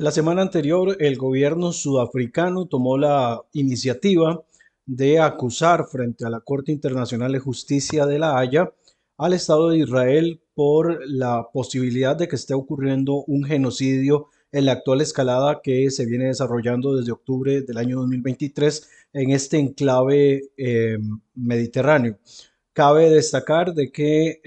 La semana anterior, el gobierno sudafricano tomó la iniciativa de acusar frente a la Corte Internacional de Justicia de La Haya al Estado de Israel por la posibilidad de que esté ocurriendo un genocidio en la actual escalada que se viene desarrollando desde octubre del año 2023 en este enclave eh, mediterráneo. Cabe destacar de que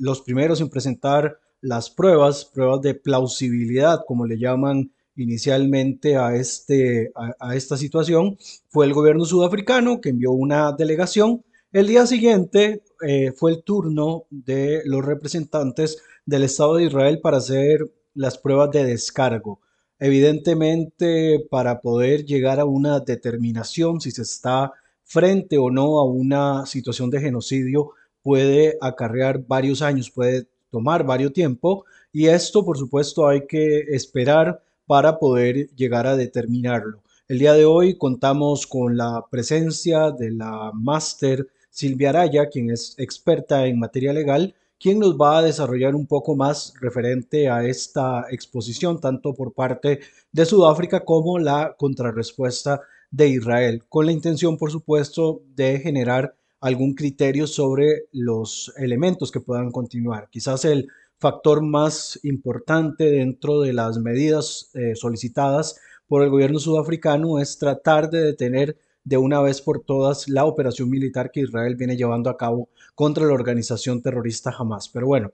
los primeros en presentar las pruebas, pruebas de plausibilidad, como le llaman inicialmente a, este, a, esta situación fue el gobierno sudafricano que envió una delegación. El día siguiente eh, fue el turno de los representantes del Estado de Israel para hacer las pruebas de descargo. Evidentemente, para poder llegar a una determinación si se está frente o no a una situación de genocidio, puede acarrear varios años, puede tomar varios tiempo y esto, por supuesto, hay que esperar para poder llegar a determinarlo. El día de hoy contamos con la presencia de la máster Silvia Araya, quien es experta en materia legal, quien nos va a desarrollar un poco más referente a esta exposición, tanto por parte de Sudáfrica como la contrarrespuesta de Israel, con la intención, por supuesto, de generar algún criterio sobre los elementos que puedan continuar. Quizás el factor más importante dentro de las medidas eh, solicitadas por el gobierno sudafricano es tratar de detener de una vez por todas la operación militar que Israel viene llevando a cabo contra la organización terrorista Hamas. Pero bueno,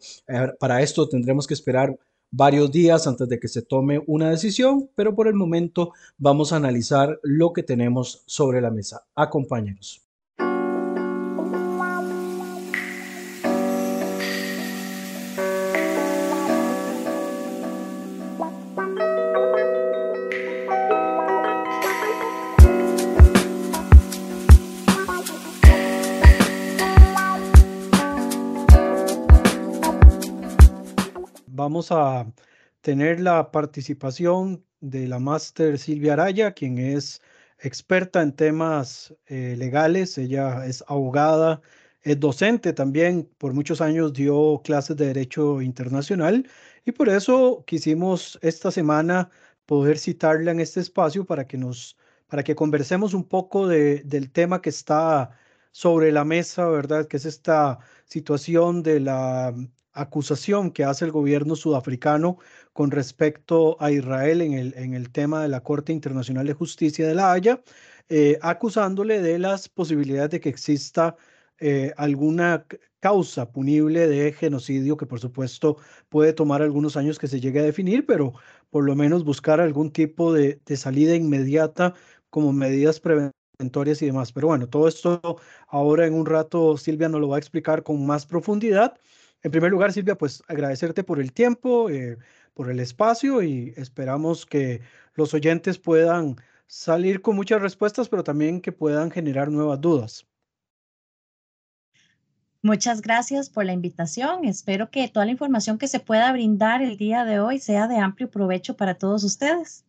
para esto tendremos que esperar varios días antes de que se tome una decisión, pero por el momento vamos a analizar lo que tenemos sobre la mesa. Acompáñenos. Vamos a tener la participación de la máster Silvia Araya, quien es experta en temas eh, legales. Ella es abogada, es docente también, por muchos años dio clases de Derecho Internacional y por eso quisimos esta semana poder citarla en este espacio para que nos para que conversemos un poco de, del tema que está sobre la mesa, ¿verdad? Que es esta situación de la acusación que hace el gobierno sudafricano con respecto a Israel en el, en el tema de la Corte Internacional de Justicia de La Haya, eh, acusándole de las posibilidades de que exista eh, alguna causa punible de genocidio que por supuesto puede tomar algunos años que se llegue a definir, pero por lo menos buscar algún tipo de, de salida inmediata como medidas preventorias y demás. Pero bueno, todo esto ahora en un rato Silvia nos lo va a explicar con más profundidad. En primer lugar, Silvia, pues agradecerte por el tiempo, eh, por el espacio y esperamos que los oyentes puedan salir con muchas respuestas, pero también que puedan generar nuevas dudas. Muchas gracias por la invitación. Espero que toda la información que se pueda brindar el día de hoy sea de amplio provecho para todos ustedes.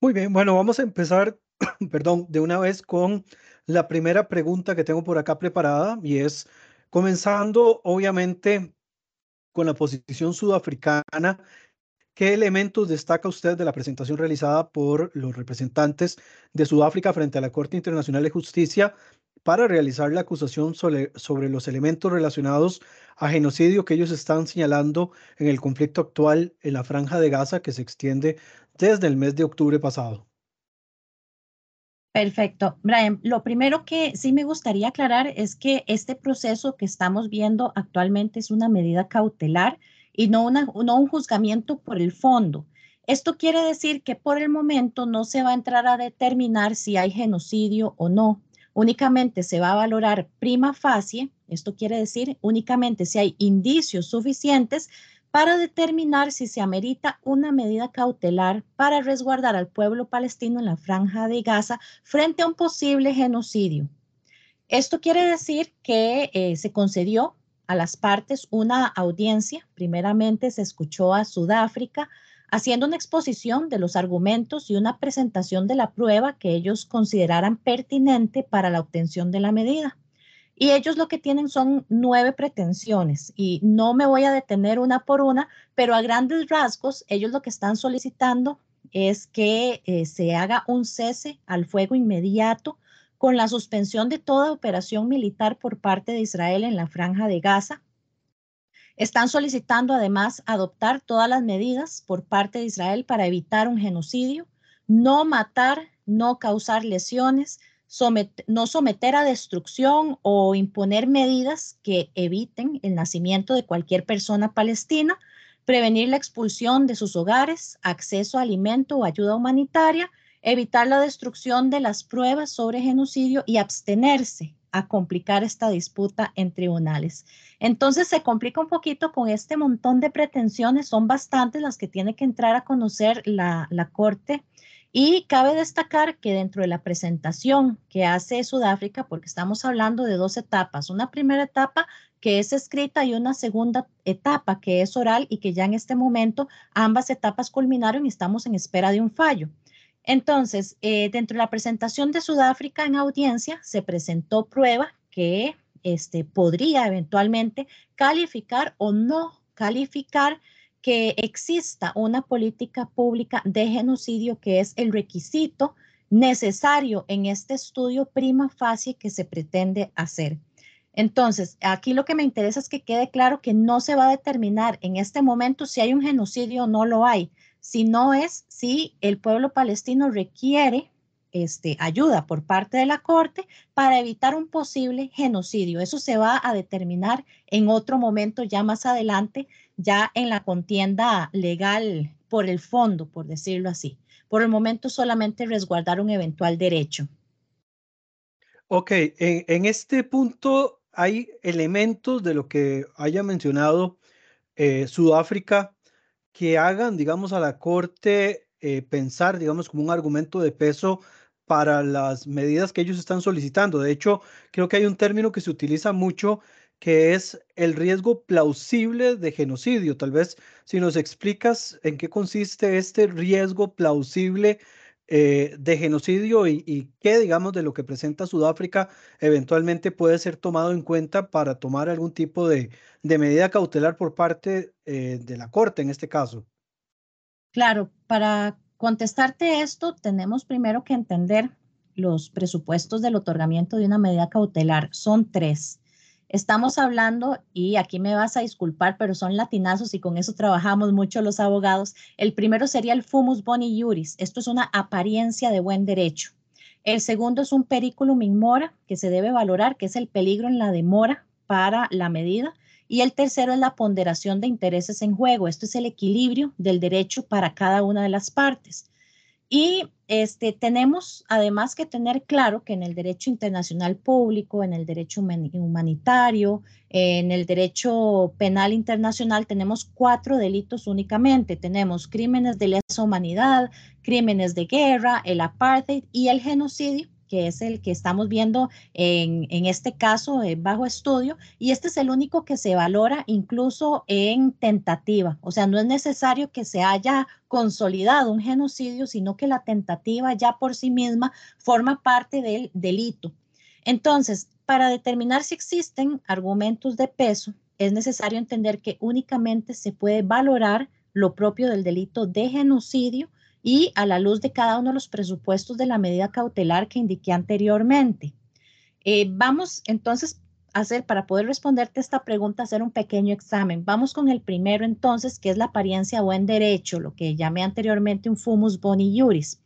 Muy bien, bueno, vamos a empezar, perdón, de una vez con la primera pregunta que tengo por acá preparada y es, Comenzando, obviamente, con la posición sudafricana, ¿qué elementos destaca usted de la presentación realizada por los representantes de Sudáfrica frente a la Corte Internacional de Justicia para realizar la acusación sobre, sobre los elementos relacionados a genocidio que ellos están señalando en el conflicto actual en la franja de Gaza que se extiende desde el mes de octubre pasado? Perfecto. Brian, lo primero que sí me gustaría aclarar es que este proceso que estamos viendo actualmente es una medida cautelar y no, una, no un juzgamiento por el fondo. Esto quiere decir que por el momento no se va a entrar a determinar si hay genocidio o no. Únicamente se va a valorar prima facie, esto quiere decir únicamente si hay indicios suficientes para determinar si se amerita una medida cautelar para resguardar al pueblo palestino en la franja de Gaza frente a un posible genocidio. Esto quiere decir que eh, se concedió a las partes una audiencia. Primeramente se escuchó a Sudáfrica haciendo una exposición de los argumentos y una presentación de la prueba que ellos consideraran pertinente para la obtención de la medida. Y ellos lo que tienen son nueve pretensiones y no me voy a detener una por una, pero a grandes rasgos, ellos lo que están solicitando es que eh, se haga un cese al fuego inmediato con la suspensión de toda operación militar por parte de Israel en la franja de Gaza. Están solicitando además adoptar todas las medidas por parte de Israel para evitar un genocidio, no matar, no causar lesiones, no someter a destrucción o imponer medidas que eviten el nacimiento de cualquier persona palestina, prevenir la expulsión de sus hogares, acceso a alimento o ayuda humanitaria, evitar la destrucción de las pruebas sobre genocidio y abstenerse a complicar esta disputa en tribunales. Entonces se complica un poquito con este montón de pretensiones, son bastantes las que tiene que entrar a conocer la, la Corte y cabe destacar que dentro de la presentación que hace Sudáfrica, porque estamos hablando de dos etapas, una primera etapa que es escrita y una segunda etapa que es oral y que ya en este momento ambas etapas culminaron y estamos en espera de un fallo. Entonces, eh, dentro de la presentación de Sudáfrica en audiencia, se presentó prueba que este, podría eventualmente calificar o no calificar que exista una política pública de genocidio que es el requisito necesario en este estudio prima facie que se pretende hacer. Entonces, aquí lo que me interesa es que quede claro que no se va a determinar en este momento si hay un genocidio o no lo hay, sino es si el pueblo palestino requiere este, ayuda por parte de la Corte para evitar un posible genocidio. Eso se va a determinar en otro momento, ya más adelante, ya en la contienda legal por el fondo, por decirlo así. Por el momento solamente resguardar un eventual derecho. Ok, en, este punto hay elementos de lo que haya mencionado eh, Sudáfrica que hagan, digamos, a la Corte eh, pensar, digamos, como un argumento de peso para las medidas que ellos están solicitando. De hecho, creo que hay un término que se utiliza mucho que es el riesgo plausible de genocidio. Tal vez si nos explicas en qué consiste este riesgo plausible eh, de genocidio y, qué, digamos, de lo que presenta Sudáfrica eventualmente puede ser tomado en cuenta para tomar algún tipo de, medida cautelar por parte eh, de la Corte en este caso. Claro, para contestarte esto, tenemos primero que entender los presupuestos del otorgamiento de una medida cautelar. Son tres. Estamos hablando, y aquí me vas a disculpar, pero son latinazos y con eso trabajamos mucho los abogados. El primero sería el fumus boni iuris. Esto es una apariencia de buen derecho. El segundo es un periculum in mora, que se debe valorar, que es el peligro en la demora para la medida. Y el tercero es la ponderación de intereses en juego. Esto es el equilibrio del derecho para cada una de las partes. Y este, tenemos además que tener claro que en el derecho internacional público, en el derecho humanitario, en el derecho penal internacional, tenemos cuatro delitos únicamente. Tenemos crímenes de lesa humanidad, crímenes de guerra, el apartheid y el genocidio que es el que estamos viendo en, este caso eh, bajo estudio, y este es el único que se valora incluso en tentativa. O sea, no es necesario que se haya consolidado un genocidio, sino que la tentativa ya por sí misma forma parte del delito. Entonces, para determinar si existen argumentos de peso, es necesario entender que únicamente se puede valorar lo propio del delito de genocidio y a la luz de cada uno de los presupuestos de la medida cautelar que indiqué anteriormente. Eh, vamos entonces a hacer, para poder responderte esta pregunta, hacer un pequeño examen. Vamos con el primero entonces, que es la apariencia buen derecho, lo que llamé anteriormente un fumus boni iuris.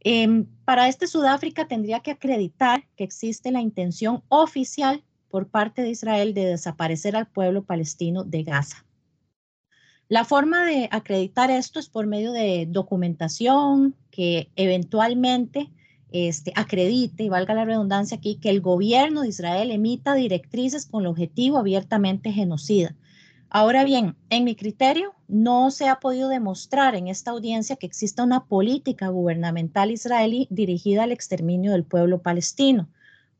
Em, para este Sudáfrica tendría que acreditar que existe la intención oficial por parte de Israel de desaparecer al pueblo palestino de Gaza. La forma de acreditar esto es por medio de documentación que eventualmente este, acredite, y valga la redundancia aquí, que el gobierno de Israel emita directrices con el objetivo abiertamente genocida. Ahora bien, en mi criterio, no se ha podido demostrar en esta audiencia que exista una política gubernamental israelí dirigida al exterminio del pueblo palestino.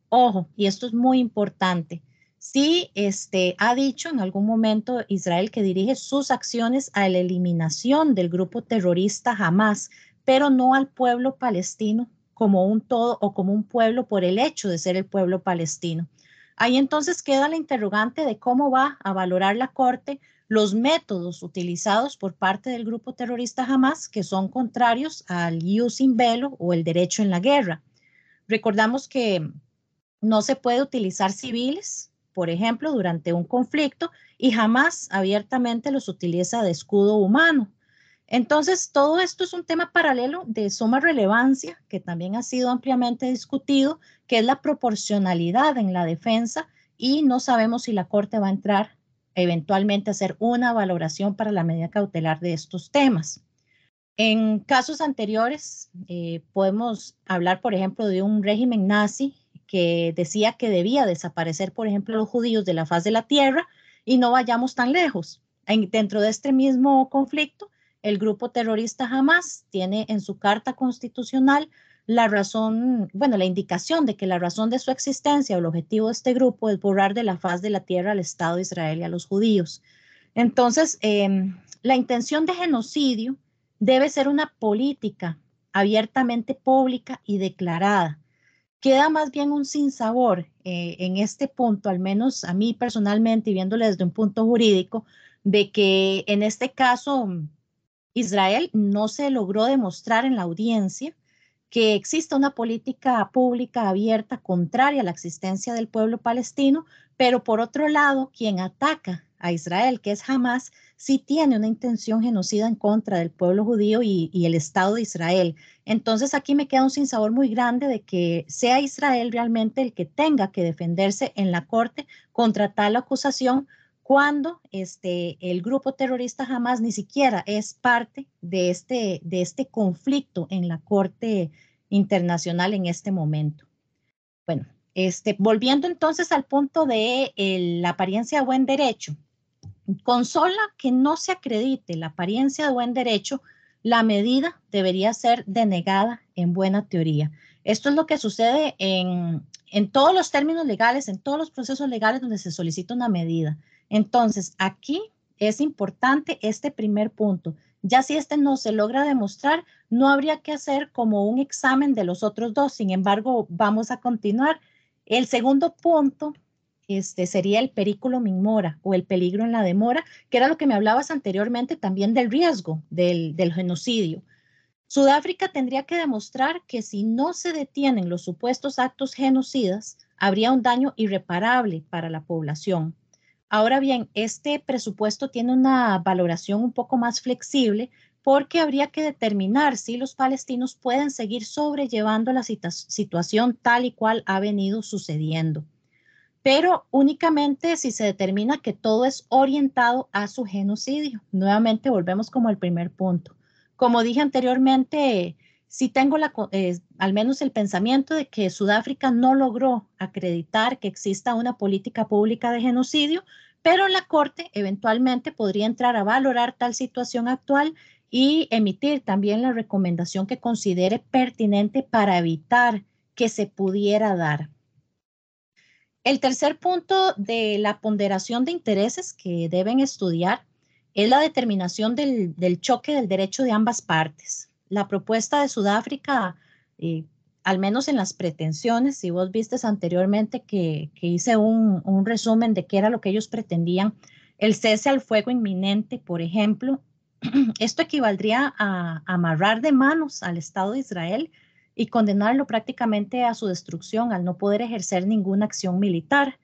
Ojo, y esto es muy importante, Sí, este, ha dicho en algún momento Israel que dirige sus acciones a la eliminación del grupo terrorista Hamas, pero no al pueblo palestino como un todo o como un pueblo por el hecho de ser el pueblo palestino. Ahí entonces queda la interrogante de cómo va a valorar la Corte los métodos utilizados por parte del grupo terrorista Hamas que son contrarios al ius in velo o el derecho en la guerra. Recordamos que no se puede utilizar civiles, por ejemplo, durante un conflicto y jamás abiertamente los utiliza de escudo humano. Entonces, todo esto es un tema paralelo de suma relevancia que también ha sido ampliamente discutido, que es la proporcionalidad en la defensa y no sabemos si la Corte va a entrar eventualmente hacer una valoración para la medida cautelar de estos temas. En casos anteriores, eh, podemos hablar, por ejemplo, de un régimen nazi que decía que debía desaparecer, por ejemplo, los judíos de la faz de la tierra y no vayamos tan lejos. dentro de este mismo conflicto, el grupo terrorista Hamas tiene en su carta constitucional la razón, bueno, la indicación de que la razón de su existencia o el objetivo de este grupo es borrar de la faz de la tierra al Estado de Israel y a los judíos. Entonces, em, la intención de genocidio debe ser una política abiertamente pública y declarada. Queda más bien un sinsabor eh, en este punto, al menos a mí personalmente, y viéndole desde un punto jurídico, de que en este caso Israel no se logró demostrar en la audiencia que exista una política pública abierta contraria a la existencia del pueblo palestino, pero por otro lado, quien ataca a Israel, que es Hamas, sí tiene una intención genocida en contra del pueblo judío y, el Estado de Israel. Entonces aquí me queda un sinsabor muy grande de que sea Israel realmente el que tenga que defenderse en la corte contra tal acusación cuando este, el grupo terrorista Hamas ni siquiera es parte de este, de este conflicto en la Corte Internacional en este momento. Bueno, este, volviendo entonces al punto de la apariencia de buen derecho, con sola que no se acredite la apariencia de buen derecho, la medida debería ser denegada en buena teoría. Esto es lo que sucede en, en todos los términos legales, en todos los procesos legales donde se solicita una medida. Entonces, aquí es importante este primer punto. Ya si este no se logra demostrar, no habría que hacer como un examen de los otros dos. Sin embargo, vamos a continuar. El segundo punto este, sería el perículo mora o el peligro en la demora, que era lo que me hablabas anteriormente también del riesgo del genocidio. Sudáfrica tendría que demostrar que si no se detienen los supuestos actos genocidas, habría un daño irreparable para la población. Ahora bien, este presupuesto tiene una valoración un poco más flexible porque habría que determinar si los palestinos pueden seguir sobrellevando la situación tal y cual ha venido sucediendo, pero únicamente si se determina que todo es orientado a su genocidio. Nuevamente volvemos como el primer punto. Como dije anteriormente, si tengo eh, al menos el pensamiento de que Sudáfrica no logró acreditar que exista una política pública de genocidio, pero la Corte eventualmente podría entrar a valorar tal situación actual y emitir también la recomendación que considere pertinente para evitar que se pudiera dar. El tercer punto de la ponderación de intereses que deben estudiar es la determinación del, choque del derecho de ambas partes. La propuesta de Sudáfrica, eh, al menos en las pretensiones, si vos vistes anteriormente que, hice un, resumen de qué era lo que ellos pretendían, el cese al fuego inminente, por ejemplo, esto equivaldría a, amarrar de manos al Estado de Israel y condenarlo prácticamente a su destrucción al no poder ejercer ninguna acción militar.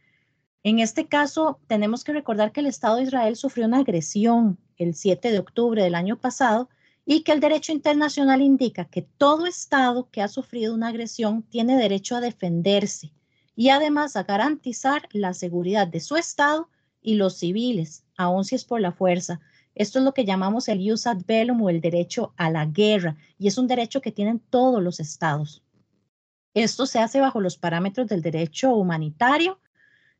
En este caso, tenemos que recordar que el Estado de Israel sufrió una agresión el 7 de octubre del año pasado y que el derecho internacional indica que todo Estado que ha sufrido una agresión tiene derecho a defenderse y además a garantizar la seguridad de su Estado y los civiles, aun si es por la fuerza. Esto es lo que llamamos el jus ad bellum o el derecho a la guerra y es un derecho que tienen todos los estados. Esto se hace bajo los parámetros del derecho humanitario,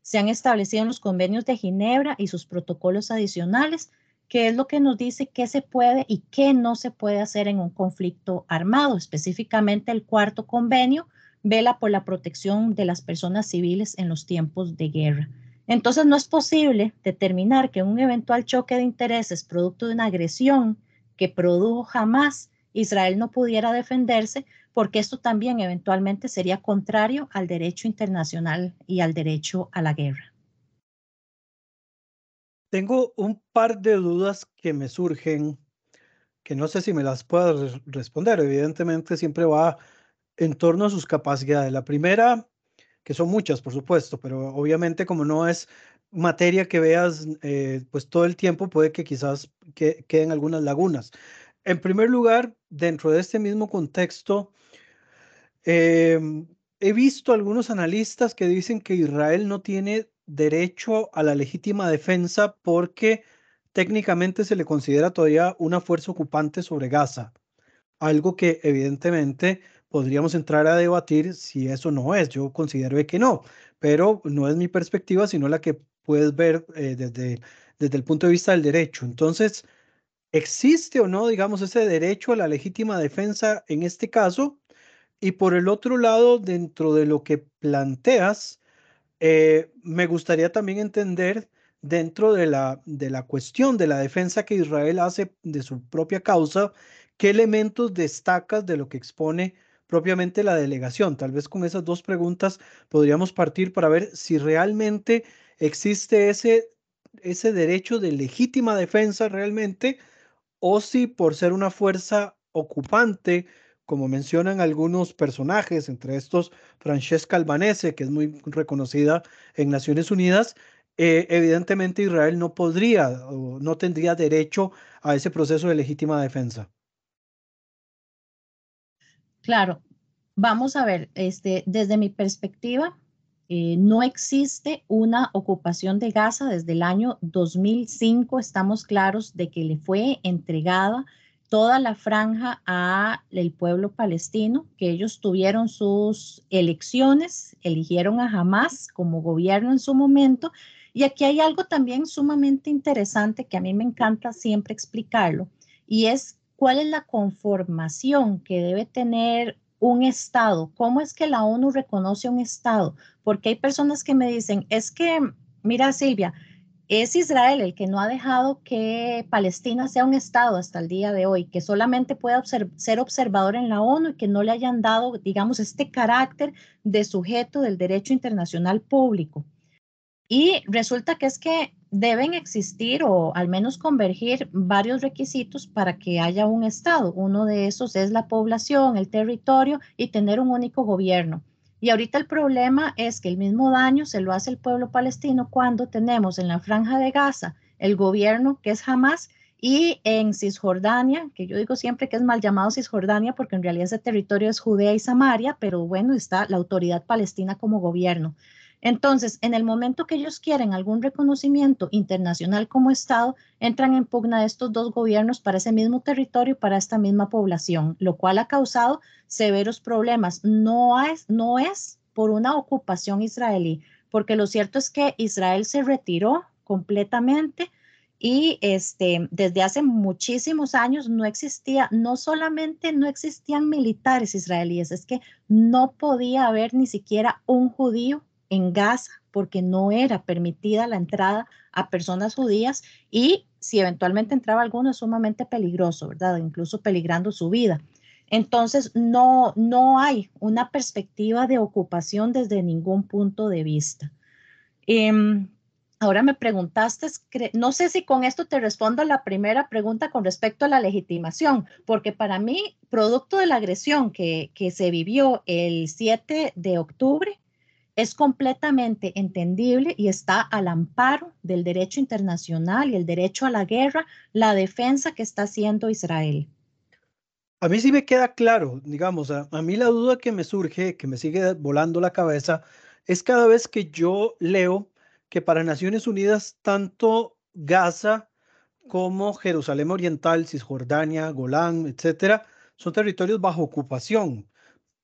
se han establecido los convenios de Ginebra y sus protocolos adicionales, qué es lo que nos dice qué se puede y qué no se puede hacer en un conflicto armado. Específicamente el cuarto convenio vela por la protección de las personas civiles en los tiempos de guerra. Entonces no es posible determinar que un eventual choque de intereses producto de una agresión que produjo jamás Israel no pudiera defenderse, porque esto también eventualmente sería contrario al derecho internacional y al derecho a la guerra. Tengo un par de dudas que me surgen, que no sé si me las puedo responder. Evidentemente siempre va en torno a sus capacidades. La primera, que son muchas, por supuesto, pero obviamente como no es materia que veas eh, pues todo el tiempo, puede que quizás queden algunas lagunas. En primer lugar, dentro de este mismo contexto, em, he visto algunos analistas que dicen que Israel no tiene derecho a la legítima defensa porque técnicamente se le considera todavía una fuerza ocupante sobre Gaza, algo que evidentemente podríamos entrar a debatir si eso no es. Yo considero que no, pero no es mi perspectiva, sino la que puedes ver eh, desde, desde el punto de vista del derecho. Entonces, ¿existe o no, digamos, ese derecho a la legítima defensa en este caso? Y por el otro lado, dentro de lo que planteas, eh, me gustaría también entender dentro de la, de la cuestión de la defensa que Israel hace de su propia causa, qué elementos destacas de lo que expone propiamente la delegación. Tal vez con esas dos preguntas podríamos partir para ver si realmente existe ese, ese derecho de legítima defensa realmente o si por ser una fuerza ocupante, como mencionan algunos personajes, entre estos Francesca Albanese, que es muy reconocida en Naciones Unidas, eh, evidentemente Israel no podría o no tendría derecho a ese proceso de legítima defensa. Claro, vamos a ver, este, desde mi perspectiva, eh, no existe una ocupación de Gaza desde el año 2005. Estamos claros de que le fue entregada toda la franja a el pueblo palestino, que ellos tuvieron sus elecciones, eligieron a Hamas como gobierno en su momento. Y aquí hay algo también sumamente interesante que a mí me encanta siempre explicarlo, y es cuál es la conformación que debe tener un Estado. ¿Cómo es que la ONU reconoce un Estado? Porque hay personas que me dicen, es que, mira Silvia, es Israel el que no ha dejado que Palestina sea un Estado hasta el día de hoy, que solamente pueda ser observador en la ONU y que no le hayan dado, digamos, este carácter de sujeto del derecho internacional público. Y resulta que es que deben existir o al menos convergir varios requisitos para que haya un Estado. Uno de esos es la población, el territorio y tener un único gobierno. Y ahorita el problema es que el mismo daño se lo hace el pueblo palestino cuando tenemos en la franja de Gaza el gobierno que es Hamas y en Cisjordania, que yo digo siempre que es mal llamado Cisjordania porque en realidad ese territorio es Judea y Samaria, pero bueno, está la autoridad palestina como gobierno. Entonces, en el momento que ellos quieren algún reconocimiento internacional como Estado, entran en pugna estos dos gobiernos para ese mismo territorio para esta misma población, lo cual ha causado severos problemas. No es, no es por una ocupación israelí, porque lo cierto es que Israel se retiró completamente y este, desde hace muchísimos años no existía, no solamente no existían militares israelíes, es que no podía haber ni siquiera un judío en Gaza porque no era permitida la entrada a personas judías y si eventualmente entraba alguno es sumamente peligroso, ¿verdad? Incluso peligrando su vida. Entonces, no, no hay una perspectiva de ocupación desde ningún punto de vista. Em, ahora me preguntaste, no sé si con esto te respondo la primera pregunta con respecto a la legitimación, porque para mí, producto de la agresión que, que se vivió el 7 de octubre, es completamente entendible y está al amparo del derecho internacional y el derecho a la guerra, la defensa que está haciendo Israel. A mí sí me queda claro, digamos, a, mí la duda que me surge, que me sigue volando la cabeza, es cada vez que yo leo que para Naciones Unidas tanto Gaza como Jerusalén Oriental, Cisjordania, Golán, etcétera, son territorios bajo ocupación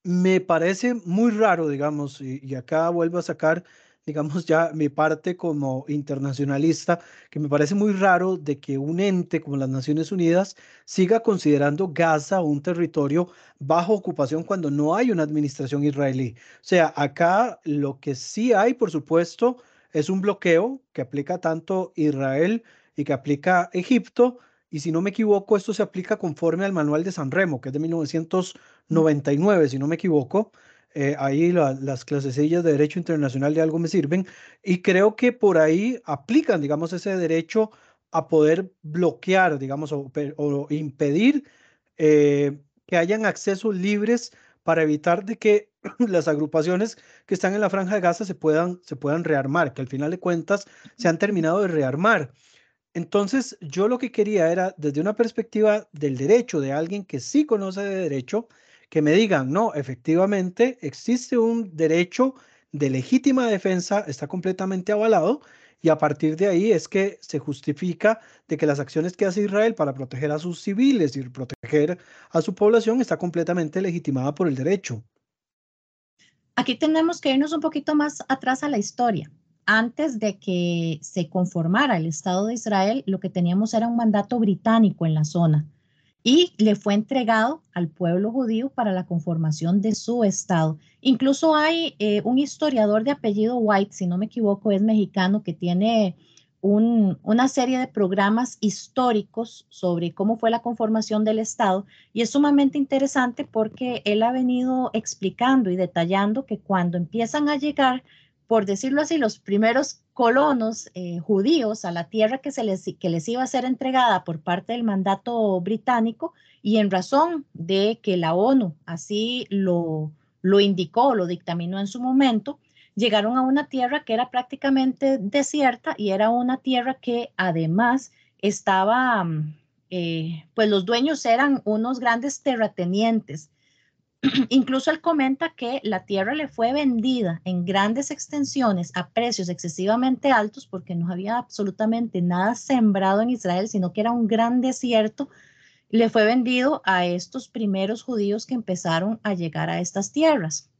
me parece muy raro, digamos, y, acá vuelvo a sacar, digamos, ya mi parte como internacionalista, que me parece muy raro de que un ente como las Naciones Unidas siga considerando Gaza un territorio bajo ocupación cuando no hay una administración israelí. O sea, acá lo que sí hay, por supuesto, es un bloqueo que aplica tanto Israel y que aplica Egipto y si no me equivoco, esto se aplica conforme al manual de San Remo, que es de 1999, si no me equivoco. Eh, ahí las clasecillas de derecho internacional de algo me sirven y creo que por ahí aplican, digamos, ese derecho a poder bloquear, digamos, o, impedir eh, que hayan accesos libres para evitar de que las agrupaciones que están en la franja de Gaza se puedan, se puedan rearmar, que al final de cuentas se han terminado de rearmar. Entonces, yo lo que quería era, desde una perspectiva del derecho, de alguien que sí conoce de derecho, que me digan, no, efectivamente existe un derecho de legítima defensa, está completamente avalado, y a partir de ahí es que se justifica de que las acciones que hace Israel para proteger a sus civiles y proteger a su población está completamente legitimada por el derecho. Aquí tenemos que irnos un poquito más atrás a la historia. Antes de que se conformara el Estado de Israel, lo que teníamos era un mandato británico en la zona y le fue entregado al pueblo judío para la conformación de su Estado. Incluso hay eh, un historiador de apellido White, si no me equivoco, es mexicano, que tiene una serie de programas históricos sobre cómo fue la conformación del Estado y es sumamente interesante porque él ha venido explicando y detallando que cuando empiezan a llegar por decirlo así, los primeros colonos eh, judíos a la tierra que, se les, que les iba a ser entregada por parte del mandato británico y en razón de que la ONU así lo, lo indicó, lo dictaminó en su momento, llegaron a una tierra que era prácticamente desierta y era una tierra que además estaba, mm, eh, pues los dueños eran unos grandes terratenientes Incluso él comenta que la tierra le fue vendida en grandes extensiones a precios excesivamente altos porque no había absolutamente nada sembrado en Israel, sino que era un gran desierto. Le fue vendido a estos primeros judíos que empezaron a llegar a estas tierras.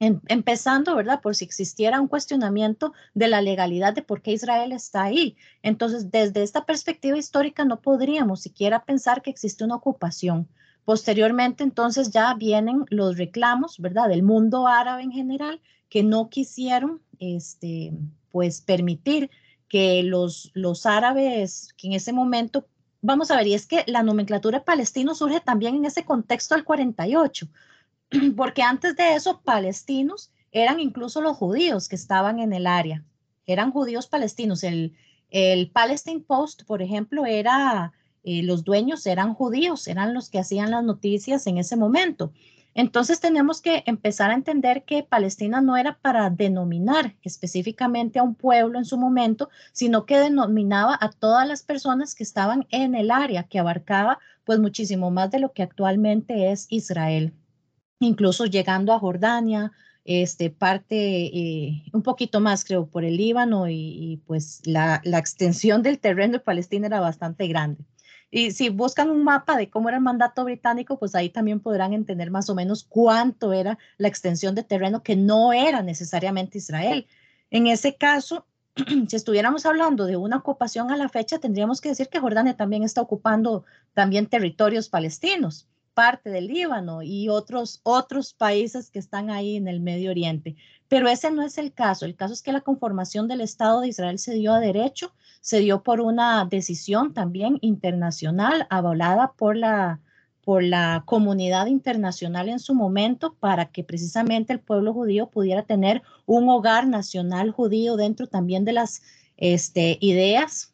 Em, empezando, ¿verdad? Por si existiera un cuestionamiento de la legalidad de por qué Israel está ahí. Entonces, desde esta perspectiva histórica no podríamos siquiera pensar que existe una ocupación Posteriormente, entonces, ya vienen los reclamos, ¿verdad?, del mundo árabe en general, que no quisieron, este, pues, permitir que los, los árabes, que en ese momento, vamos a ver, y es que la nomenclatura palestino surge también en ese contexto del 48, porque antes de eso, palestinos eran incluso los judíos que estaban en el área, eran judíos palestinos. El, el Palestine Post, por ejemplo, era eh, los dueños eran judíos, eran los que hacían las noticias en ese momento. Entonces tenemos que empezar a entender que Palestina no era para denominar específicamente a un pueblo en su momento, sino que denominaba a todas las personas que estaban en el área, que abarcaba pues muchísimo más de lo que actualmente es Israel, incluso llegando a Jordania, este, parte eh, un poquito más, creo, por el Líbano y, pues la, la extensión del terreno de Palestina era bastante grande. Y si buscan un mapa de cómo era el mandato británico, pues ahí también podrán entender más o menos cuánto era la extensión de terreno que no era necesariamente Israel. En ese caso, si estuviéramos hablando de una ocupación a la fecha, tendríamos que decir que Jordania también está ocupando también territorios palestinos parte del Líbano y otros, otros países que están ahí en el Medio Oriente. Pero ese no es el caso. El caso es que la conformación del Estado de Israel se dio a derecho, se dio por una decisión también internacional avalada por la, por la comunidad internacional en su momento para que precisamente el pueblo judío pudiera tener un hogar nacional judío dentro también de las este, ideas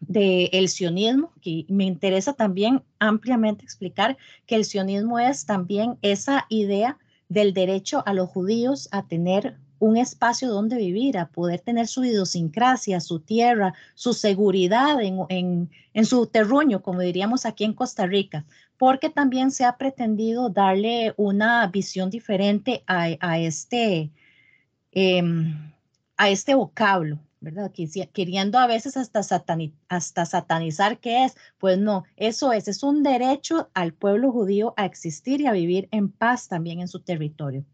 del sionismo, que me interesa también ampliamente explicar que el sionismo es también esa idea del derecho a los judíos a tener un espacio donde vivir, a poder tener su idiosincrasia, su tierra, su seguridad en, su terruño, como diríamos aquí en Costa Rica, porque también se ha pretendido darle una visión diferente a, este, em, a este vocablo, ¿verdad? Queriendo a veces hasta, hasta satanizar qué es. Pues no, eso es, es un derecho al pueblo judío a existir y a vivir en paz también en su territorio.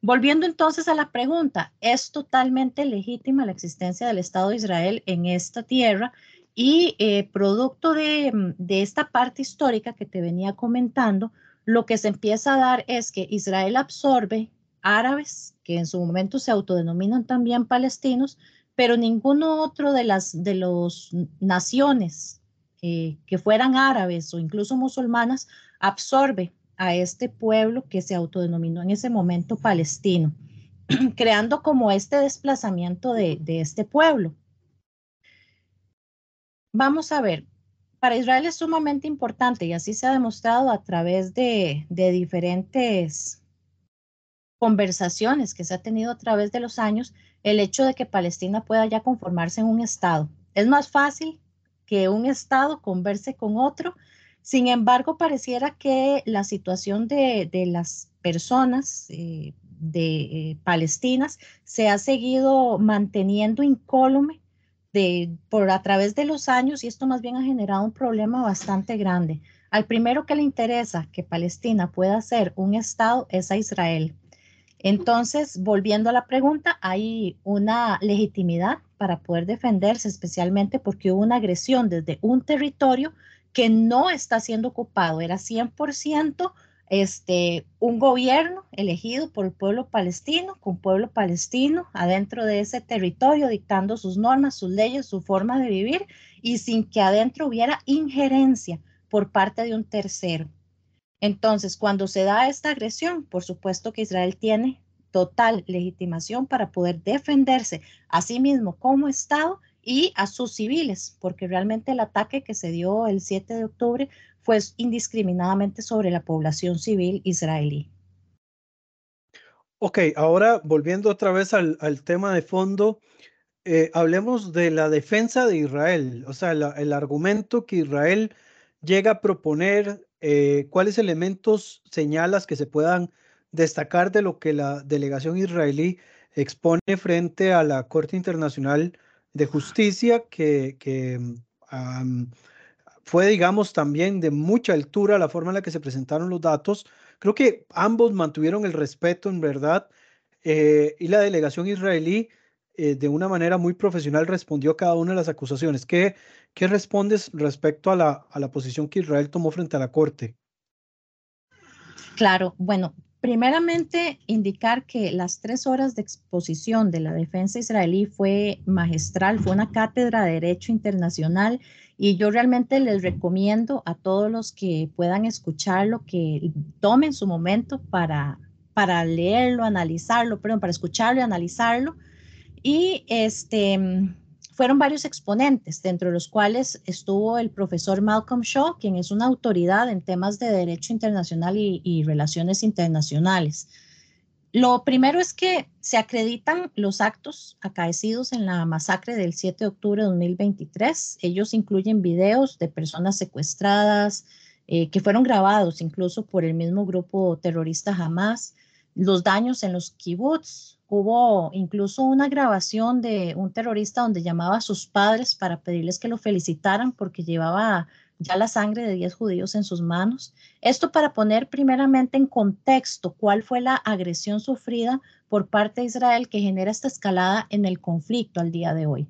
Volviendo entonces a la pregunta, ¿es totalmente legítima la existencia del Estado de Israel en esta tierra? Y eh, producto de, de esta parte histórica que te venía comentando, lo que se empieza a dar es que Israel absorbe árabes, que en su momento se autodenominan también palestinos, pero ninguno otro de las de los naciones eh, que fueran árabes o incluso musulmanas, absorbe a este pueblo que se autodenominó en ese momento palestino, creando como este desplazamiento de, este pueblo. Vamos a ver, para Israel es sumamente importante y así se ha demostrado a través de, de diferentes conversaciones que se ha tenido a través de los años el hecho de que Palestina pueda ya conformarse en un Estado. Es más fácil que un Estado converse con otro sin embargo, pareciera que la situación de, las personas eh, de eh, palestinas se ha seguido manteniendo incólume de, por a través de los años y esto más bien ha generado un problema bastante grande. Al primero que le interesa que Palestina pueda ser un Estado es a Israel. Entonces, volviendo a la pregunta, hay una legitimidad para poder defenderse, especialmente porque hubo una agresión desde un territorio que no está siendo ocupado, era 100% este, un gobierno elegido por el pueblo palestino, con pueblo palestino adentro de ese territorio, dictando sus normas, sus leyes, su forma de vivir y sin que adentro hubiera injerencia por parte de un tercero. Entonces, cuando se da esta agresión, por supuesto que Israel tiene total legitimación para poder defenderse a sí mismo como Estado y a sus civiles, porque realmente el ataque que se dio el 7 de octubre fue indiscriminadamente sobre la población civil israelí. Ok, ahora volviendo otra vez al, tema de fondo, eh, hablemos de la defensa de Israel, o sea, el argumento que Israel llega a proponer, eh, cuáles elementos señalas que se puedan destacar de lo que la delegación israelí expone frente a la Corte Internacional de justicia que, fue, digamos, también de mucha altura la forma en la que se presentaron los datos. Creo que ambos mantuvieron el respeto, en verdad, eh, y la delegación israelí, eh, de una manera muy profesional, respondió a cada una de las acusaciones. ¿Qué, qué respondes respecto a la, a la posición que Israel tomó frente a la Corte? Claro, bueno, Primeramente, indicar que las tres horas de exposición de la defensa israelí fue magistral, fue una cátedra de derecho internacional y yo realmente les recomiendo a todos los que puedan escucharlo que tomen su momento para, para leerlo, analizarlo, perdón, para escucharlo y analizarlo. Y este, fueron varios exponentes, dentro de los cuales estuvo el profesor Malcolm Shaw, quien es una autoridad en temas de derecho internacional y, relaciones internacionales. Lo primero es que se acreditan los actos acaecidos en la masacre del 7 de octubre de 2023. Ellos incluyen videos de personas secuestradas eh, que fueron grabados incluso por el mismo grupo terrorista Hamas, los daños en los kibbutz, Hubo incluso una grabación de un terrorista donde llamaba a sus padres para pedirles que lo felicitaran porque llevaba ya la sangre de 10 judíos en sus manos. Esto para poner primeramente en contexto cuál fue la agresión sufrida por parte de Israel que genera esta escalada en el conflicto al día de hoy.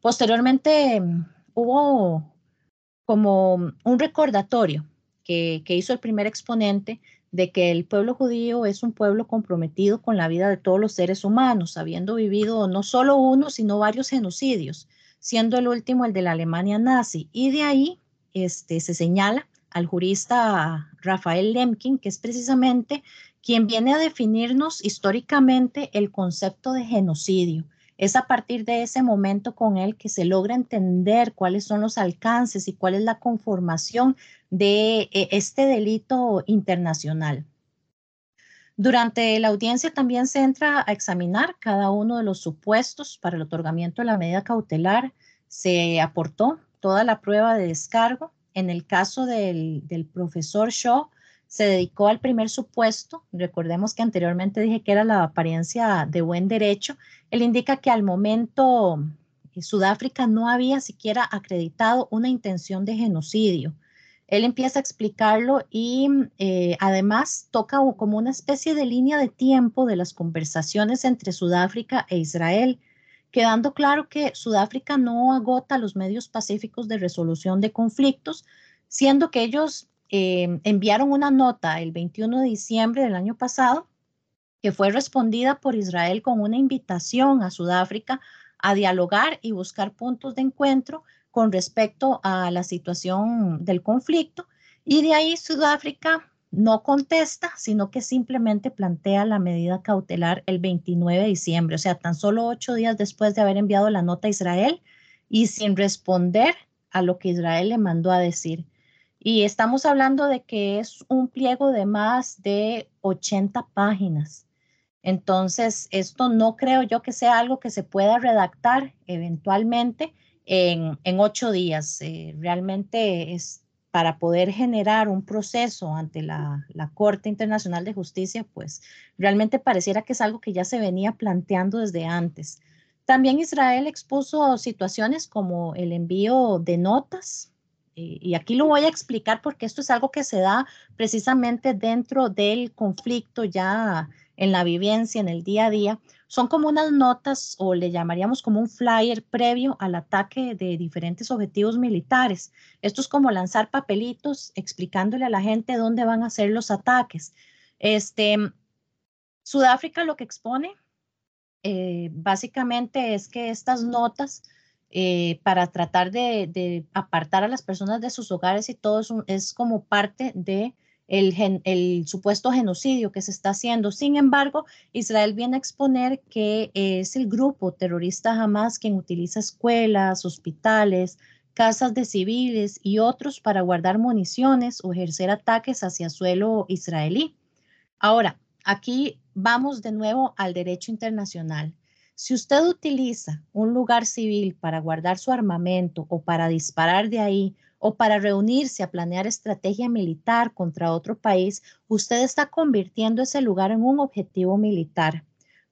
Posteriormente hubo como un recordatorio que, que hizo el primer exponente de que el pueblo judío es un pueblo comprometido con la vida de todos los seres humanos, habiendo vivido no solo uno, sino varios genocidios, siendo el último el de la Alemania nazi. Y de ahí este, se señala al jurista Rafael Lemkin, que es precisamente quien viene a definirnos históricamente el concepto de genocidio. Es a partir de ese momento con él que se logra entender cuáles son los alcances y cuál es la conformación de eh, este delito internacional. Durante la audiencia también se entra a examinar cada uno de los supuestos para el otorgamiento de la medida cautelar. Se aportó toda la prueba de descargo. En el caso del, del profesor Shaw, se dedicó al primer supuesto. Recordemos que anteriormente dije que era la apariencia de buen derecho. Él indica que al momento eh, Sudáfrica no había siquiera acreditado una intención de genocidio. Él empieza a explicarlo y eh, además toca como una especie de línea de tiempo de las conversaciones entre Sudáfrica e Israel, quedando claro que Sudáfrica no agota los medios pacíficos de resolución de conflictos, siendo que ellos eh, enviaron una nota el 21 de diciembre del año pasado que fue respondida por Israel con una invitación a Sudáfrica a dialogar y buscar puntos de encuentro con respecto a la situación del conflicto. Y de ahí Sudáfrica no contesta, sino que simplemente plantea la medida cautelar el 29 de diciembre, o sea, tan solo ocho días después de haber enviado la nota a Israel y sin responder a lo que Israel le mandó a decir. Y estamos hablando de que es un pliego de más de 80 páginas. Entonces, esto no creo yo que sea algo que se pueda redactar eventualmente en, ocho días. Eh, realmente es para poder generar un proceso ante la, la, Corte Internacional de Justicia, pues realmente pareciera que es algo que ya se venía planteando desde antes. También Israel expuso situaciones como el envío de notas, y aquí lo voy a explicar porque esto es algo que se da precisamente dentro del conflicto ya en la vivencia, en el día a día, son como unas notas o le llamaríamos como un flyer previo al ataque de diferentes objetivos militares. Esto es como lanzar papelitos explicándole a la gente dónde van a ser los ataques. Este, Sudáfrica lo que expone eh, básicamente es que estas notas eh, para tratar de, apartar a las personas de sus hogares y todo es como parte de supuesto genocidio que se está haciendo. Sin embargo, Israel viene a exponer que es el grupo terrorista Hamas quien utiliza escuelas, hospitales, casas de civiles y otros para guardar municiones o ejercer ataques hacia suelo israelí. Ahora, aquí vamos de nuevo al derecho internacional. Si usted utiliza un lugar civil para guardar su armamento o para disparar de ahí o para reunirse a planear estrategia militar contra otro país, usted está convirtiendo ese lugar en un objetivo militar.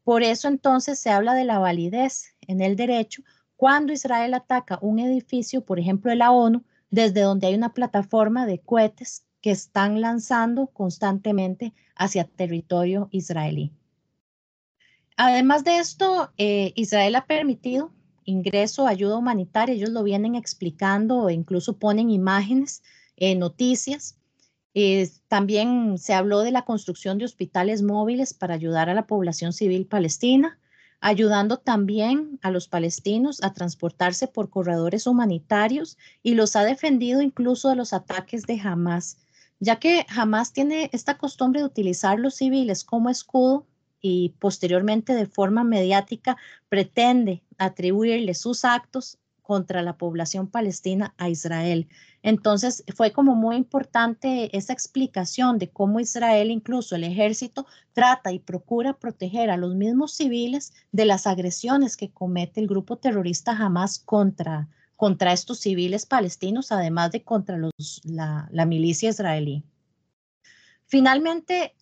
Por eso entonces se habla de la validez en el derecho cuando Israel ataca un edificio, por ejemplo, de la ONU, desde donde hay una plataforma de cohetes que están lanzando constantemente hacia territorio israelí. Además de esto, eh, Israel ha permitido ingreso, ayuda humanitaria, ellos lo vienen explicando incluso ponen imágenes, en noticias. Eh, también se habló de la construcción de hospitales móviles para ayudar a la población civil palestina, ayudando también a los palestinos a transportarse por corredores humanitarios y los ha defendido incluso de los ataques de Hamas, ya que Hamas tiene esta costumbre de utilizar los civiles como escudo y posteriormente de forma mediática pretende atribuirle sus actos contra la población palestina a Israel. Entonces fue como muy importante esa explicación de cómo Israel, incluso el ejército, trata y procura proteger a los mismos civiles de las agresiones que comete el grupo terrorista Hamas contra, contra estos civiles palestinos, además de contra los, la, la milicia israelí. Finalmente,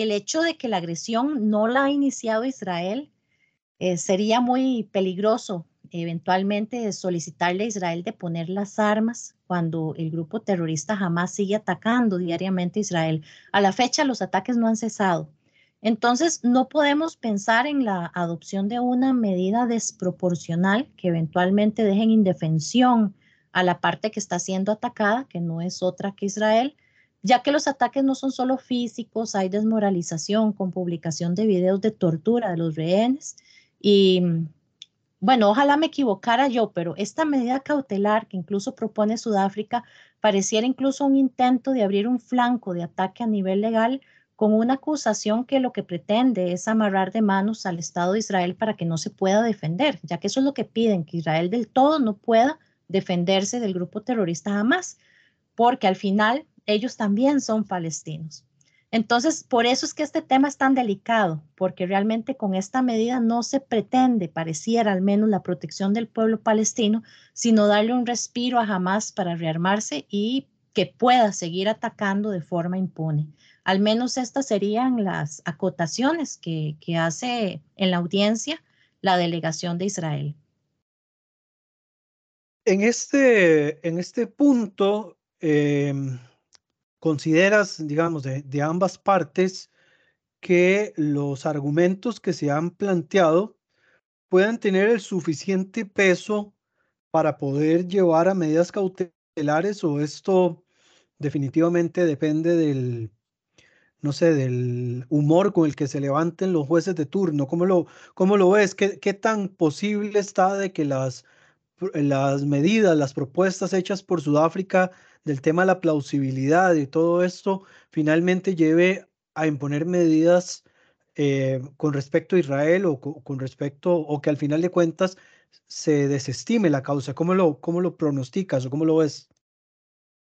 el hecho de que la agresión no la ha iniciado Israel eh, sería muy peligroso eventualmente solicitarle a Israel de poner las armas cuando el grupo terrorista jamás sigue atacando diariamente a Israel. A la fecha los ataques no han cesado. Entonces, no podemos pensar en la adopción de una medida desproporcional que eventualmente deje en indefensión a la parte que está siendo atacada, que no es otra que Israel, ya que los ataques no son solo físicos, hay desmoralización con publicación de videos de tortura de los rehenes. Y bueno, ojalá me equivocara yo, pero esta medida cautelar que incluso propone Sudáfrica pareciera incluso un intento de abrir un flanco de ataque a nivel legal con una acusación que lo que pretende es amarrar de manos al Estado de Israel para que no se pueda defender, ya que eso es lo que piden, que Israel del todo no pueda defenderse del grupo terrorista jamás, porque al final ellos también son palestinos. Entonces, por eso es que este tema es tan delicado, porque realmente con esta medida no se pretende, pareciera al menos, la protección del pueblo palestino, sino darle un respiro a Hamas para rearmarse y que pueda seguir atacando de forma impune. Al menos estas serían las acotaciones que, hace en la audiencia la delegación de Israel. En este, en este punto, em, consideras, digamos, de, ambas partes que los argumentos que se han planteado puedan tener el suficiente peso para poder llevar a medidas cautelares o esto definitivamente depende del, no sé, del humor con el que se levanten los jueces de turno. ¿Cómo lo, cómo lo ves? ¿Qué, ¿Qué tan posible está de que las las medidas, las propuestas hechas por Sudáfrica del tema de la plausibilidad y todo esto finalmente lleve a imponer medidas eh, con respecto a Israel o con, respecto, o que al final de cuentas se desestime la causa? ¿Cómo lo, cómo lo pronosticas o cómo lo ves?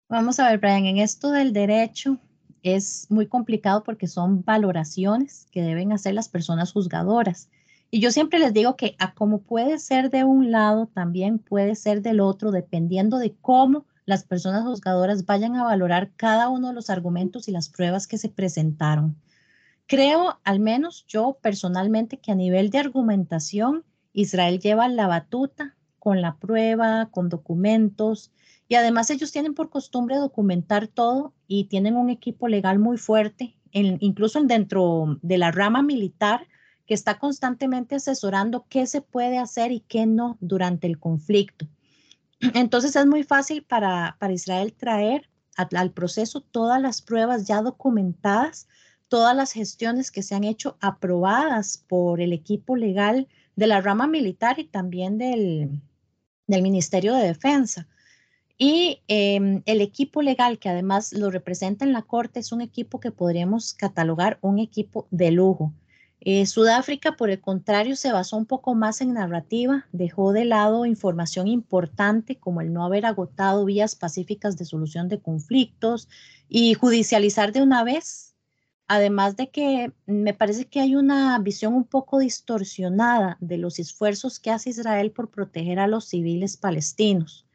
Vamos a ver, Brian, en esto del derecho es muy complicado porque son valoraciones que deben hacer las personas juzgadoras. Y yo siempre les digo que a como puede ser de un lado, también puede ser del otro, dependiendo de cómo las personas juzgadoras vayan a valorar cada uno de los argumentos y las pruebas que se presentaron. Creo, al menos yo personalmente, que a nivel de argumentación, Israel lleva la batuta con la prueba, con documentos, y además ellos tienen por costumbre documentar todo y tienen un equipo legal muy fuerte, incluso dentro de la rama militar, que está constantemente asesorando qué se puede hacer y qué no durante el conflicto. Entonces es muy fácil para, Israel traer al proceso todas las pruebas ya documentadas, todas las gestiones que se han hecho aprobadas por el equipo legal de la rama militar y también del, Ministerio de Defensa. Y em, el equipo legal que además lo representa en la Corte es un equipo que podríamos catalogar un equipo de lujo. Eh, Sudáfrica, por el contrario, se basó un poco más en narrativa, dejó de lado información importante como el no haber agotado vías pacíficas de solución de conflictos y judicializar de una vez. Además de que me parece que hay una visión un poco distorsionada de los esfuerzos que hace Israel por proteger a los civiles palestinos.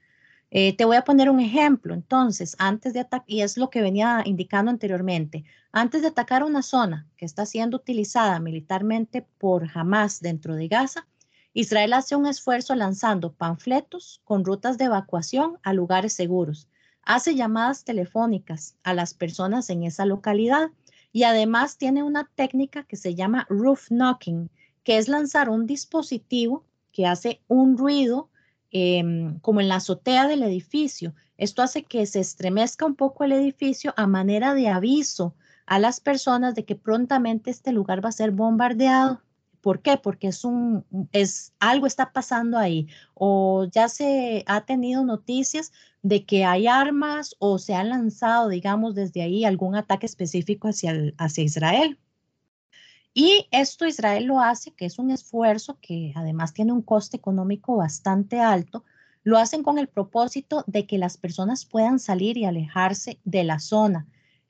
Eh, te voy a poner un ejemplo. Entonces, antes de atacar, y es lo que venía indicando anteriormente, antes de atacar una zona que está siendo utilizada militarmente por Hamas dentro de Gaza, Israel hace un esfuerzo lanzando panfletos con rutas de evacuación a lugares seguros. Hace llamadas telefónicas a las personas en esa localidad y además tiene una técnica que se llama roof knocking, que es lanzar un dispositivo que hace un ruido Em, como en la azotea del edificio. Esto hace que se estremezca un poco el edificio a manera de aviso a las personas de que prontamente este lugar va a ser bombardeado. ¿Por qué? Porque es un, es, algo está pasando ahí o ya se ha tenido noticias de que hay armas o se ha lanzado, digamos, desde ahí algún ataque específico hacia, hacia Israel. Y esto Israel lo hace, que es un esfuerzo que además tiene un coste económico bastante alto, lo hacen con el propósito de que las personas puedan salir y alejarse de la zona.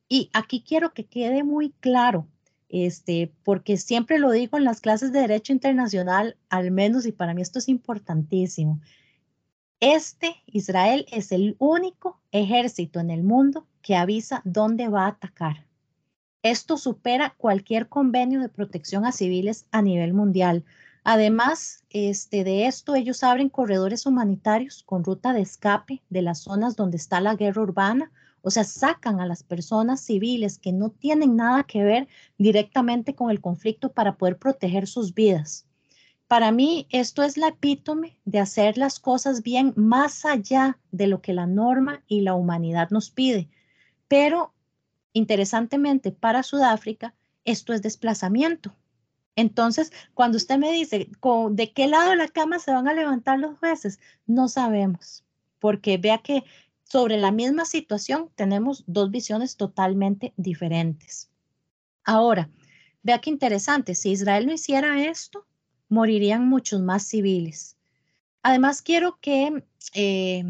Y aquí quiero que quede muy claro, este, porque siempre lo digo en las clases de Derecho Internacional, al menos, y para mí esto es importantísimo. Este Israel es el único ejército en el mundo que avisa dónde va a atacar. Esto supera cualquier convenio de protección a civiles a nivel mundial. Además este, de esto, ellos abren corredores humanitarios con ruta de escape de las zonas donde está la guerra urbana, o sea, sacan a las personas civiles que no tienen nada que ver directamente con el conflicto para poder proteger sus vidas. Para mí, esto es la epítome de hacer las cosas bien más allá de lo que la norma y la humanidad nos pide. Pero Interesantemente, para Sudáfrica, esto es desplazamiento. Entonces, cuando usted me dice, ¿de qué lado de la cama se van a levantar los jueces? No sabemos, porque vea que sobre la misma situación tenemos dos visiones totalmente diferentes. Ahora, vea qué interesante, si Israel no hiciera esto, morirían muchos más civiles. Además, quiero que eh,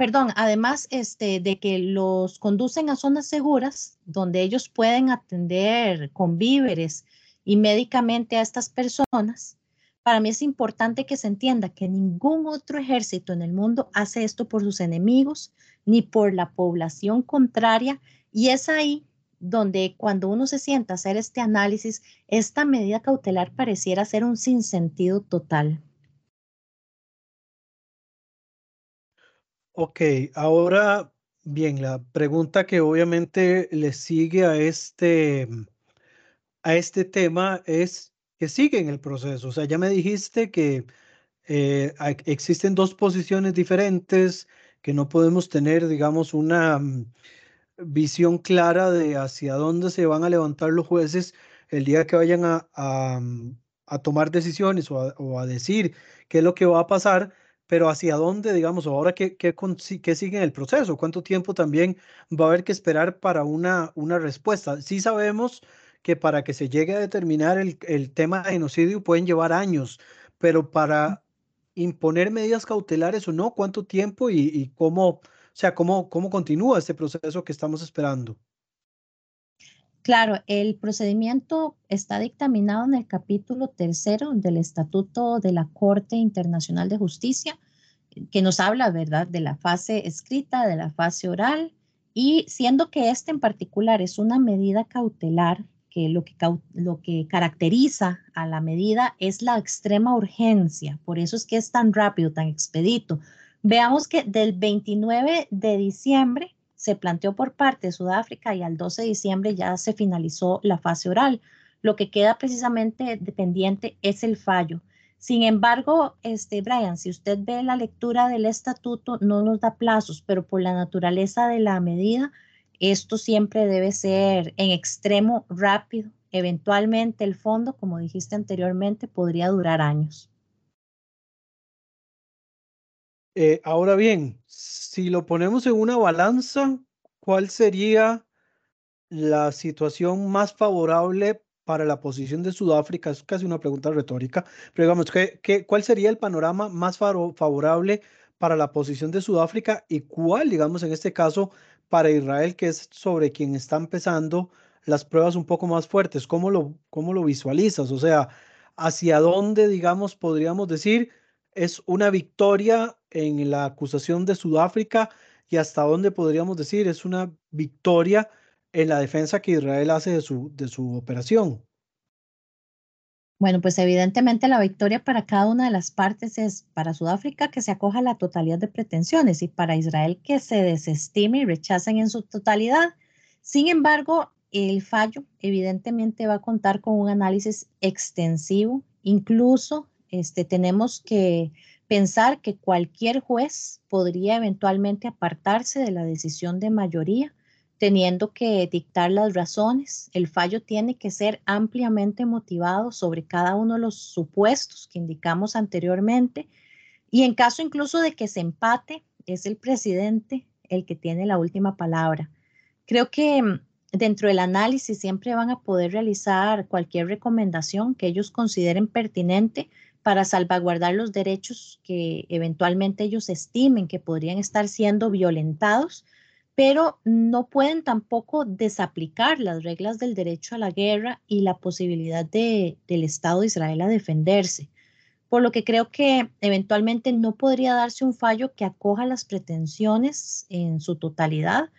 perdón, además este, de que los conducen a zonas seguras donde ellos pueden atender con víveres y médicamente a estas personas, para mí es importante que se entienda que ningún otro ejército en el mundo hace esto por sus enemigos ni por la población contraria y es ahí donde cuando uno se sienta a hacer este análisis, esta medida cautelar pareciera ser un sinsentido total. Ok, ahora, bien, la pregunta que obviamente le sigue a este, a este tema es que sigue en el proceso. O sea, ya me dijiste que eh, existen dos posiciones diferentes, que no podemos tener, digamos, una mm, visión clara de hacia dónde se van a levantar los jueces el día que vayan a, mm, tomar decisiones a, o a decir qué es lo que va a pasar pero hacia dónde, digamos, ahora qué, qué, qué sigue en el proceso, cuánto tiempo también va a haber que esperar para una, una respuesta. Sí sabemos que para que se llegue a determinar el, el tema de genocidio pueden llevar años, pero para imponer medidas cautelares o no, cuánto tiempo y, y cómo, o sea, cómo, cómo continúa este proceso que estamos esperando. Claro, el procedimiento está dictaminado en el capítulo tercero del Estatuto de la Corte Internacional de Justicia, que nos habla, ¿verdad?, de la fase escrita, de la fase oral, y siendo que este en particular es una medida cautelar, que lo que, lo que caracteriza a la medida es la extrema urgencia, por eso es que es tan rápido, tan expedito. Veamos que del 29 de diciembre se planteó por parte de Sudáfrica y al 12 de diciembre ya se finalizó la fase oral. Lo que queda precisamente dependiente es el fallo. Sin embargo, este, Brian, si usted ve la lectura del estatuto, no nos da plazos, pero por la naturaleza de la medida, esto siempre debe ser en extremo rápido. Eventualmente el fondo, como dijiste anteriormente, podría durar años. Eh, ahora bien, si lo ponemos en una balanza, ¿cuál sería la situación más favorable para la posición de Sudáfrica? Es casi una pregunta retórica, pero digamos, ¿qué, cuál sería el panorama más favorable para la posición de Sudáfrica y cuál, digamos, en este caso, para Israel, que es sobre quien está empezando las pruebas un poco más fuertes? ¿Cómo lo, cómo lo visualizas? O sea, ¿hacia dónde, digamos, podríamos decir? Es una victoria en la acusación de Sudáfrica y hasta dónde podríamos decir es una victoria en la defensa que Israel hace de su, de su operación. Bueno, pues evidentemente la victoria para cada una de las partes es para Sudáfrica que se acoja la totalidad de pretensiones y para Israel que se desestime y rechacen en su totalidad. Sin embargo, el fallo evidentemente va a contar con un análisis extensivo, incluso este, tenemos que pensar que cualquier juez podría eventualmente apartarse de la decisión de mayoría, teniendo que dictar las razones. El fallo tiene que ser ampliamente motivado sobre cada uno de los supuestos que indicamos anteriormente. Y en caso incluso de que se empate, es el presidente el que tiene la última palabra. Creo que mm, dentro del análisis siempre van a poder realizar cualquier recomendación que ellos consideren pertinente para salvaguardar los derechos que eventualmente ellos estimen que podrían estar siendo violentados, pero no pueden tampoco desaplicar las reglas del derecho a la guerra y la posibilidad de, del Estado de Israel a defenderse. Por lo que creo que eventualmente no podría darse un fallo que acoja las pretensiones en su totalidad,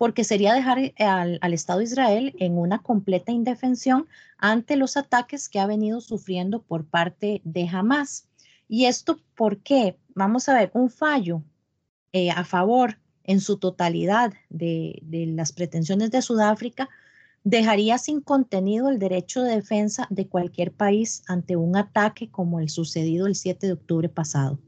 porque sería dejar eh, al, Estado de Israel en una completa indefensión ante los ataques que ha venido sufriendo por parte de Hamas. ¿Y esto por qué? Vamos a ver, un fallo eh, a favor en su totalidad de, de las pretensiones de Sudáfrica dejaría sin contenido el derecho de defensa de cualquier país ante un ataque como el sucedido el 7 de octubre pasado.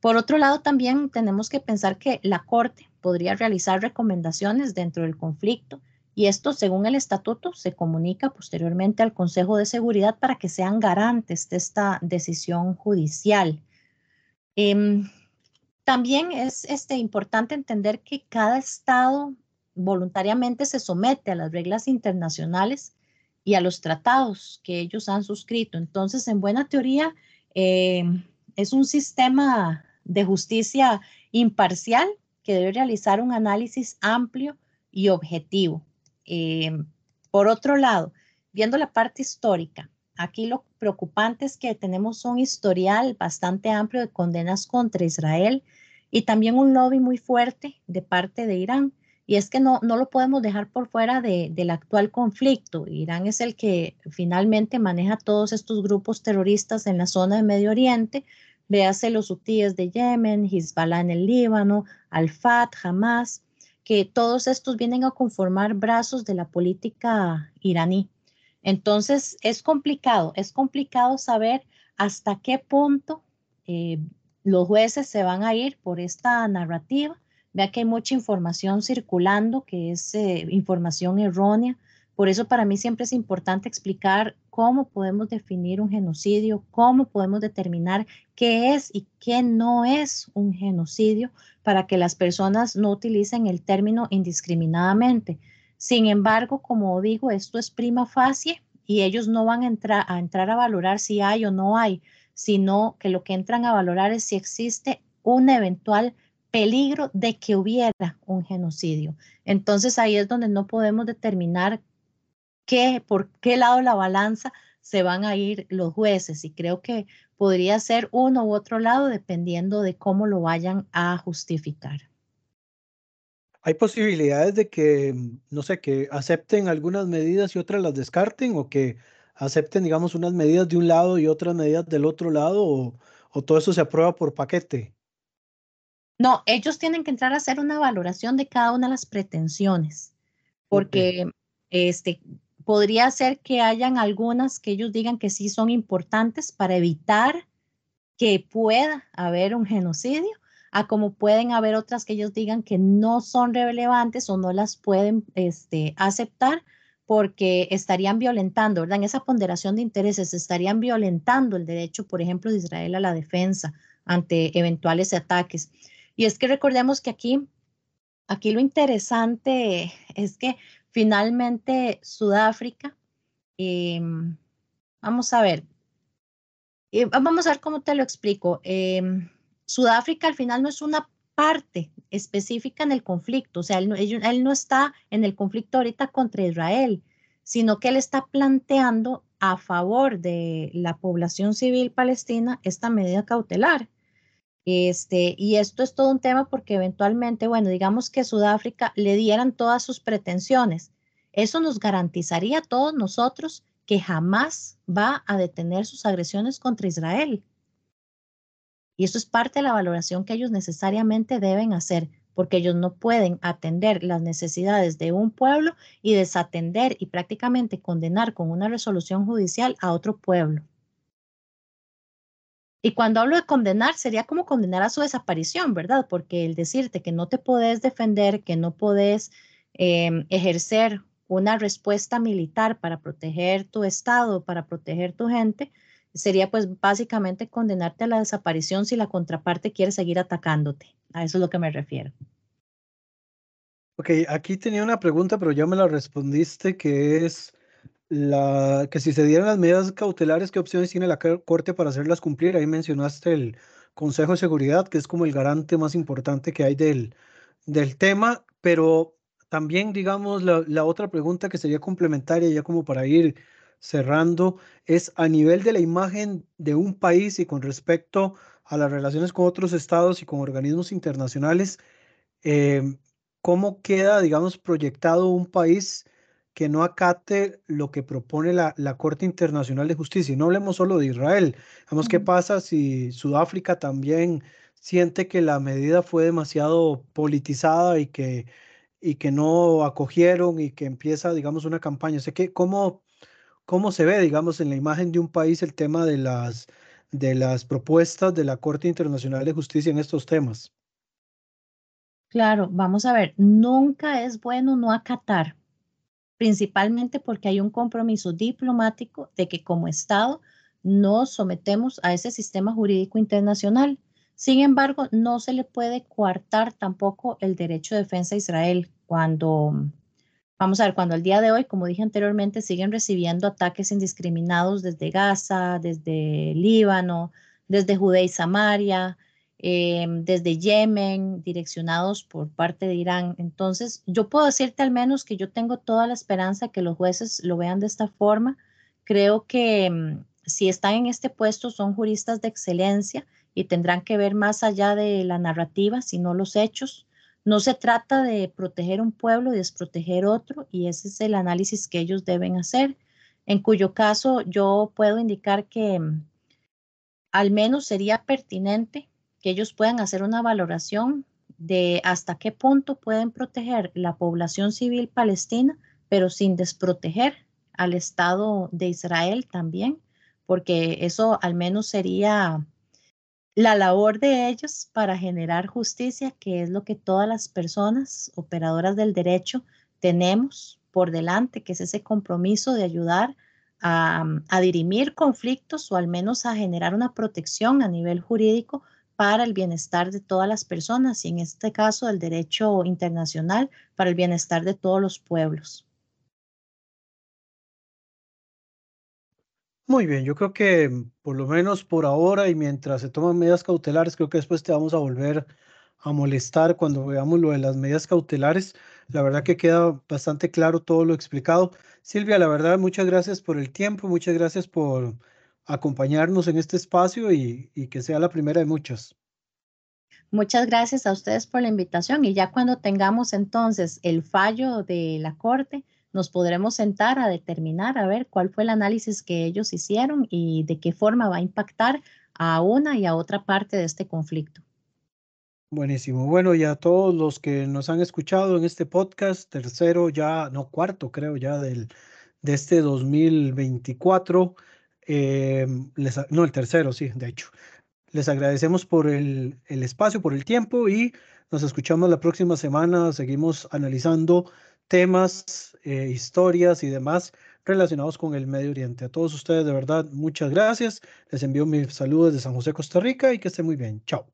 Por otro lado, también tenemos que pensar que la Corte podría realizar recomendaciones dentro del conflicto y esto, según el estatuto, se comunica posteriormente al Consejo de Seguridad para que sean garantes de esta decisión judicial. Em, también es este, importante entender que cada Estado voluntariamente se somete a las reglas internacionales y a los tratados que ellos han suscrito. Entonces, en buena teoría, em, es un sistema de justicia imparcial que debe realizar un análisis amplio y objetivo. Em, por otro lado, viendo la parte histórica, aquí lo preocupante es que tenemos un historial bastante amplio de condenas contra Israel y también un lobby muy fuerte de parte de Irán. Y es que no, no lo podemos dejar por fuera de, del actual conflicto. Irán es el que finalmente maneja todos estos grupos terroristas en la zona de Medio Oriente, Véase los hutíes de Yemen, Hezbollah en el Líbano, Al-Fat, Hamas, que todos estos vienen a conformar brazos de la política iraní. Entonces, es complicado, es complicado saber hasta qué punto eh, los jueces se van a ir por esta narrativa. Vea que hay mucha información circulando, que es eh, información errónea, Por eso para mí siempre es importante explicar cómo podemos definir un genocidio, cómo podemos determinar qué es y qué no es un genocidio para que las personas no utilicen el término indiscriminadamente. Sin embargo, como digo, esto es prima facie y ellos no van a entrar, a valorar si hay o no hay, sino que lo que entran a valorar es si existe un eventual peligro de que hubiera un genocidio. Entonces ahí es donde no podemos determinar qué, por qué lado la balanza se van a ir los jueces. Y creo que podría ser uno u otro lado dependiendo de cómo lo vayan a justificar. ¿Hay posibilidades de que, no sé, que acepten algunas medidas y otras las descarten o que acepten, digamos, unas medidas de un lado y otras medidas del otro lado o, o todo eso se aprueba por paquete? No, ellos tienen que entrar a hacer una valoración de cada una de las pretensiones, porque este, podría ser que hayan algunas que ellos digan que sí son importantes para evitar que pueda haber un genocidio, a como pueden haber otras que ellos digan que no son relevantes o no las pueden este, aceptar porque estarían violentando, ¿verdad? En esa ponderación de intereses estarían violentando el derecho, por ejemplo, de Israel a la defensa ante eventuales ataques. Y es que recordemos que aquí, aquí lo interesante es que finalmente Sudáfrica, em, vamos a ver, eh, vamos a ver cómo te lo explico. Em, Sudáfrica al final no es una parte específica en el conflicto, o sea, él no está en el conflicto ahorita contra Israel, sino que él está planteando a favor de la población civil palestina esta medida cautelar. Este, y esto es todo un tema porque eventualmente, bueno, digamos que Sudáfrica le dieran todas sus pretensiones. Eso nos garantizaría a todos nosotros que jamás va a detener sus agresiones contra Israel. Y eso es parte de la valoración que ellos necesariamente deben hacer, porque ellos no pueden atender las necesidades de un pueblo y desatender y prácticamente condenar con una resolución judicial a otro pueblo. Y cuando hablo de condenar, sería como condenar a su desaparición, ¿verdad? Porque el decirte que no te podés defender, que no podés em, ejercer una respuesta militar para proteger tu estado, para proteger tu gente, sería pues básicamente condenarte a la desaparición si la contraparte quiere seguir atacándote. A eso es lo que me refiero. Ok, aquí tenía una pregunta, pero ya me la respondiste, que es, la, que si se dieran las medidas cautelares, ¿qué opciones tiene la Corte para hacerlas cumplir? Ahí mencionaste el Consejo de Seguridad, que es como el garante más importante que hay del, del tema, pero también, digamos, la, la otra pregunta que sería complementaria, ya como para ir cerrando, es a nivel de la imagen de un país y con respecto a las relaciones con otros estados y con organismos internacionales, eh, ¿cómo queda, digamos, proyectado un país que no acate lo que propone la, Corte Internacional de Justicia. Y no hablemos solo de Israel. Vamos, ¿qué pasa si Sudáfrica también siente que la medida fue demasiado politizada y que, y que no acogieron y que empieza, digamos, una campaña? Sé que, ¿cómo, ¿Cómo se ve, digamos, en la imagen de un país el tema de las, de las propuestas de la Corte Internacional de Justicia en estos temas? Claro, vamos a ver, nunca es bueno no acatar principalmente porque hay un compromiso diplomático de que como Estado nos sometemos a ese sistema jurídico internacional. Sin embargo, no se le puede coartar tampoco el derecho de defensa a Israel cuando, vamos a ver, cuando al día de hoy, como dije anteriormente, siguen recibiendo ataques indiscriminados desde Gaza, desde Líbano, desde Judea y Samaria, Em, desde Yemen, direccionados por parte de Irán. Entonces, yo puedo decirte al menos que yo tengo toda la esperanza que los jueces lo vean de esta forma. Creo que em, si están en este puesto son juristas de excelencia y tendrán que ver más allá de la narrativa, sino los hechos. No se trata de proteger un pueblo y desproteger otro, y ese es el análisis que ellos deben hacer, en cuyo caso yo puedo indicar que em, al menos sería pertinente que ellos puedan hacer una valoración de hasta qué punto pueden proteger la población civil palestina, pero sin desproteger al Estado de Israel también, porque eso al menos sería la labor de ellos para generar justicia, que es lo que todas las personas operadoras del derecho tenemos por delante, que es ese compromiso de ayudar a, a dirimir conflictos o al menos a generar una protección a nivel jurídico para el bienestar de todas las personas y en este caso el derecho internacional para el bienestar de todos los pueblos. Muy bien, yo creo que por lo menos por ahora y mientras se toman medidas cautelares, creo que después te vamos a volver a molestar cuando veamos lo de las medidas cautelares. La verdad que queda bastante claro todo lo explicado. Silvia, la verdad, muchas gracias por el tiempo, muchas gracias por acompañarnos en este espacio y, y que sea la primera de muchas. Muchas gracias a ustedes por la invitación y ya cuando tengamos entonces el fallo de la Corte, nos podremos sentar a determinar, a ver cuál fue el análisis que ellos hicieron y de qué forma va a impactar a una y a otra parte de este conflicto. Buenísimo. Bueno, y a todos los que nos han escuchado en este podcast, tercero ya, no cuarto creo ya del, de este 2024, eh, no el tercero, sí, de hecho. Les agradecemos por el, el espacio, por el tiempo y nos escuchamos la próxima semana. Seguimos analizando temas, eh, historias y demás relacionados con el Medio Oriente. A todos ustedes, de verdad, muchas gracias. Les envío mis saludos de San José, Costa Rica y que estén muy bien. Chao.